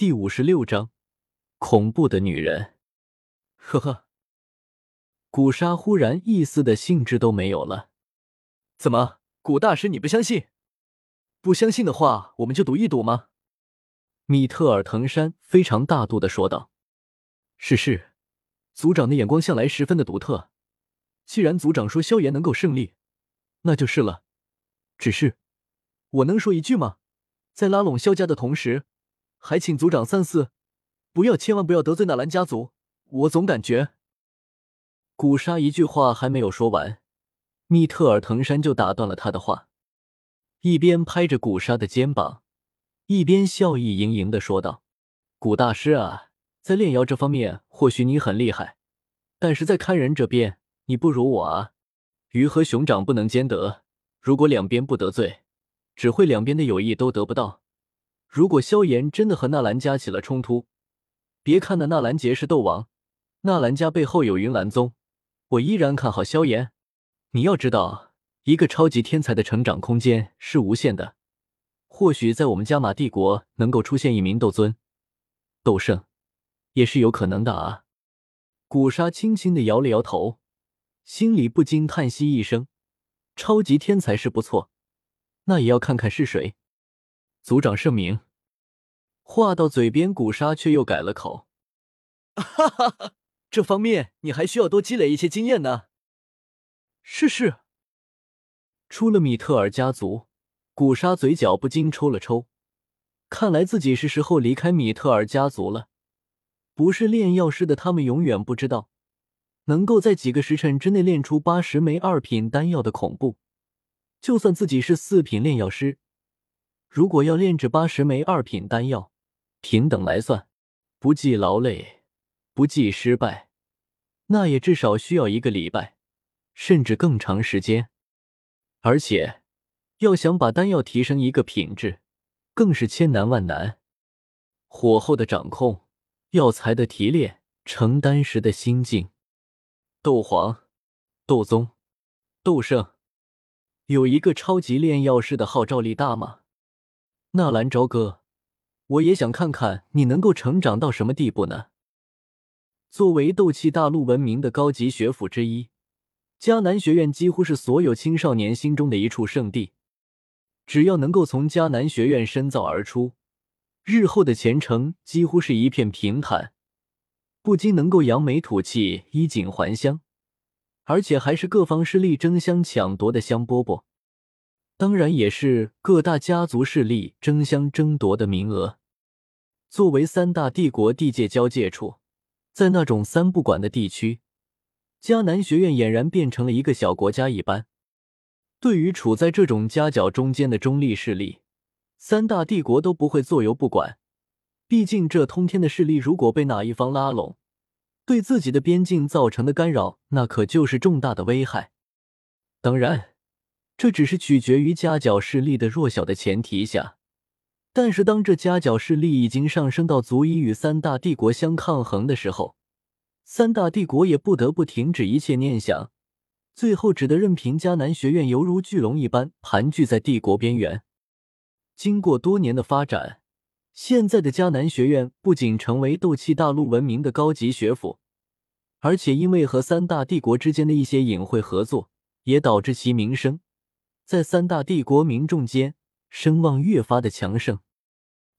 第五十六章，恐怖的女人。呵呵，古沙忽然一丝的兴致都没有了。怎么，古大师你不相信？不相信的话，我们就赌一赌吗？米特尔滕山非常大度的说道。是是，族长的眼光向来十分的独特。既然族长说萧炎能够胜利，那就是了。只是，我能说一句吗？在拉拢萧家的同时。还请族长三思，不要千万不要得罪纳兰家族。我总感觉，古沙一句话还没有说完，密特尔滕山就打断了他的话，一边拍着古沙的肩膀，一边笑意盈盈的说道：“古大师啊，在炼妖这方面或许你很厉害，但是在看人这边你不如我啊。鱼和熊掌不能兼得，如果两边不得罪，只会两边的友谊都得不到。”如果萧炎真的和纳兰家起了冲突，别看那纳兰杰是斗王，纳兰家背后有云岚宗，我依然看好萧炎。你要知道，一个超级天才的成长空间是无限的，或许在我们加玛帝国能够出现一名斗尊、斗圣，也是有可能的啊。古沙轻轻的摇了摇头，心里不禁叹息一声：超级天才是不错，那也要看看是谁。族长圣明。话到嘴边，古沙却又改了口。哈哈哈，这方面你还需要多积累一些经验呢。是是。出了米特尔家族，古沙嘴角不禁抽了抽。看来自己是时候离开米特尔家族了。不是炼药师的他们永远不知道，能够在几个时辰之内炼出八十枚二品丹药的恐怖。就算自己是四品炼药师。如果要炼制八十枚二品丹药，平等来算，不计劳累，不计失败，那也至少需要一个礼拜，甚至更长时间。而且，要想把丹药提升一个品质，更是千难万难。火候的掌控，药材的提炼，成丹时的心境。斗皇、斗宗、斗圣，有一个超级炼药师的号召力大吗？纳兰朝歌，我也想看看你能够成长到什么地步呢？作为斗气大陆闻名的高级学府之一，迦南学院几乎是所有青少年心中的一处圣地。只要能够从迦南学院深造而出，日后的前程几乎是一片平坦，不仅能够扬眉吐气、衣锦还乡，而且还是各方势力争相抢夺的香饽饽。当然也是各大家族势力争相争夺的名额。作为三大帝国地界交界处，在那种三不管的地区，迦南学院俨然变成了一个小国家一般。对于处在这种夹角中间的中立势力，三大帝国都不会坐拥不管。毕竟这通天的势力，如果被哪一方拉拢，对自己的边境造成的干扰，那可就是重大的危害。当然。这只是取决于夹角势力的弱小的前提下，但是当这夹角势力已经上升到足以与三大帝国相抗衡的时候，三大帝国也不得不停止一切念想，最后只得任凭迦南学院犹如巨龙一般盘踞在帝国边缘。经过多年的发展，现在的迦南学院不仅成为斗气大陆闻名的高级学府，而且因为和三大帝国之间的一些隐晦合作，也导致其名声。在三大帝国民众间声望越发的强盛，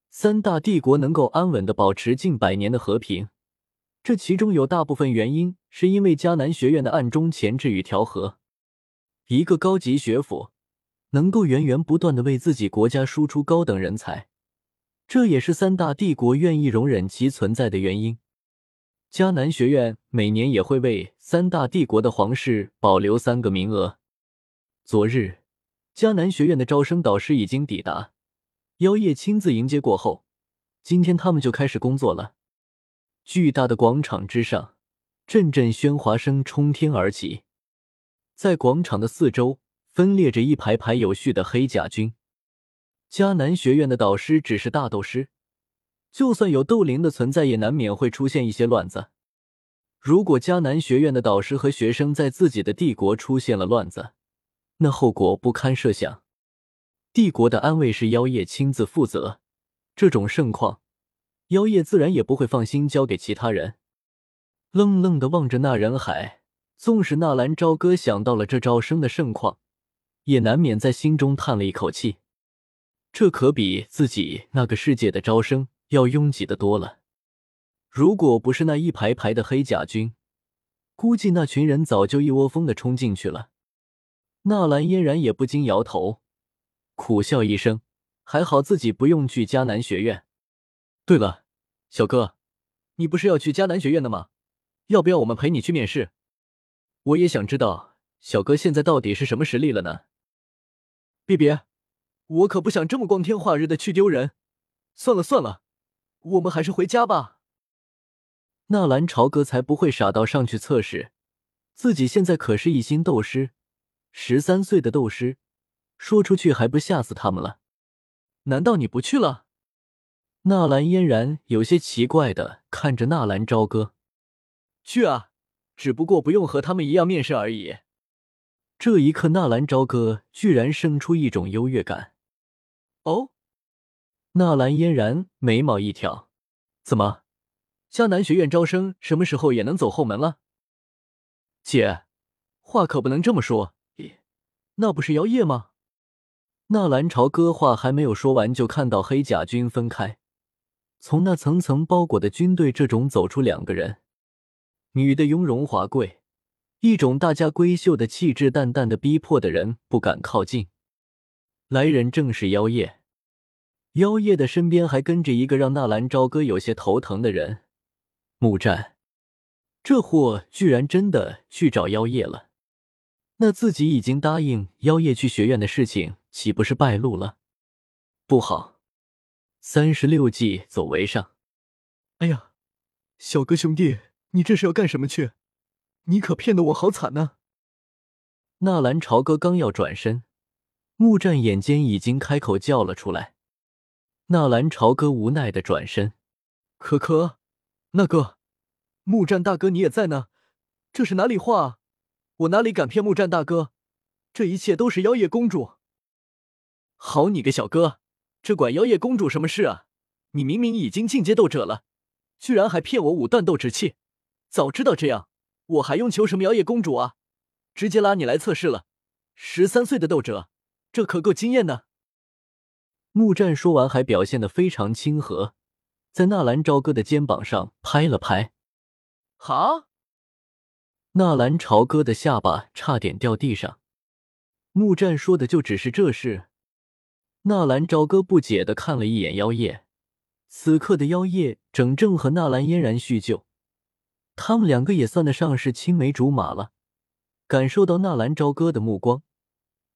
三大帝国能够安稳的保持近百年的和平，这其中有大部分原因是因为迦南学院的暗中钳制与调和。一个高级学府能够源源不断的为自己国家输出高等人才，这也是三大帝国愿意容忍其存在的原因。迦南学院每年也会为三大帝国的皇室保留三个名额。昨日。迦南学院的招生导师已经抵达，妖夜亲自迎接过后，今天他们就开始工作了。巨大的广场之上，阵阵喧哗声冲天而起，在广场的四周分列着一排排有序的黑甲军。迦南学院的导师只是大斗师，就算有斗灵的存在，也难免会出现一些乱子。如果迦南学院的导师和学生在自己的帝国出现了乱子，那后果不堪设想，帝国的安危是妖夜亲自负责。这种盛况，妖夜自然也不会放心交给其他人。愣愣的望着那人海，纵使纳兰朝歌想到了这招生的盛况，也难免在心中叹了一口气。这可比自己那个世界的招生要拥挤的多了。如果不是那一排排的黑甲军，估计那群人早就一窝蜂的冲进去了。纳兰嫣然也不禁摇头，苦笑一声，还好自己不用去迦南学院。对了，小哥，你不是要去迦南学院的吗？要不要我们陪你去面试？我也想知道小哥现在到底是什么实力了呢。别别，我可不想这么光天化日的去丢人。算了算了，我们还是回家吧。纳兰朝歌才不会傻到上去测试，自己现在可是一星斗师，十三岁的斗师，说出去还不吓死他们了？难道你不去了？纳兰嫣然有些奇怪的看着纳兰朝歌，去啊，只不过不用和他们一样面试而已。这一刻，纳兰朝歌居然生出一种优越感。哦，纳兰嫣然眉毛一挑，怎么？迦南学院招生什么时候也能走后门了？姐，话可不能这么说。那不是妖夜吗？纳兰朝歌话还没有说完，就看到黑甲军分开，从那层层包裹的军队这种走出两个人，女的雍容华贵，一种大家闺秀的气质，淡淡的逼迫的人不敢靠近。来人正是妖夜，妖夜的身边还跟着一个让纳兰朝歌有些头疼的人。木战，这货居然真的去找妖夜了，那自己已经答应妖夜去学院的事情，岂不是败露了？不好！三十六计，走为上。哎呀，小哥兄弟，你这是要干什么去？你可骗得我好惨呢！纳兰朝歌刚要转身，木战眼尖已经开口叫了出来。纳兰朝歌无奈的转身，可可。那个木战大哥，你也在呢？这是哪里话？我哪里敢骗木战大哥？这一切都是妖夜公主。好你个小哥，这管妖夜公主什么事啊？你明明已经进阶斗者了，居然还骗我五段斗之气！早知道这样，我还用求什么妖夜公主啊？直接拉你来测试了。十三岁的斗者，这可够惊艳的。木战说完，还表现的非常亲和。在纳兰朝歌的肩膀上拍了拍，好。纳兰朝歌的下巴差点掉地上。木战说的就只是这事。纳兰朝歌不解的看了一眼妖夜，此刻的妖夜正正和纳兰嫣然叙旧，他们两个也算得上是青梅竹马了。感受到纳兰朝歌的目光，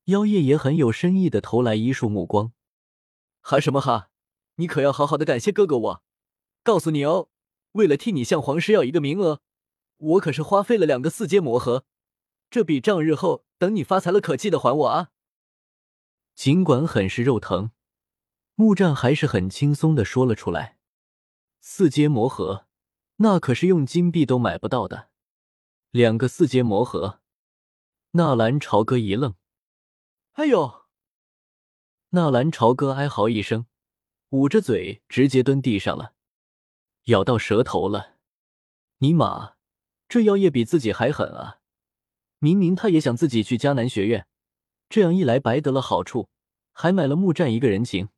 妖夜也很有深意的投来一束目光。哈什么哈？你可要好好的感谢哥哥我。告诉你哦，为了替你向皇室要一个名额，我可是花费了两个四阶魔核，这笔账日后等你发财了可记得还我啊！尽管很是肉疼，木战还是很轻松的说了出来。四阶魔核，那可是用金币都买不到的。两个四阶魔核，纳兰朝歌一愣，哎呦！纳兰朝歌哀嚎一声，捂着嘴直接蹲地上了。咬到舌头了，尼玛，这妖夜比自己还狠啊！明明他也想自己去迦南学院，这样一来白得了好处，还买了木战一个人情。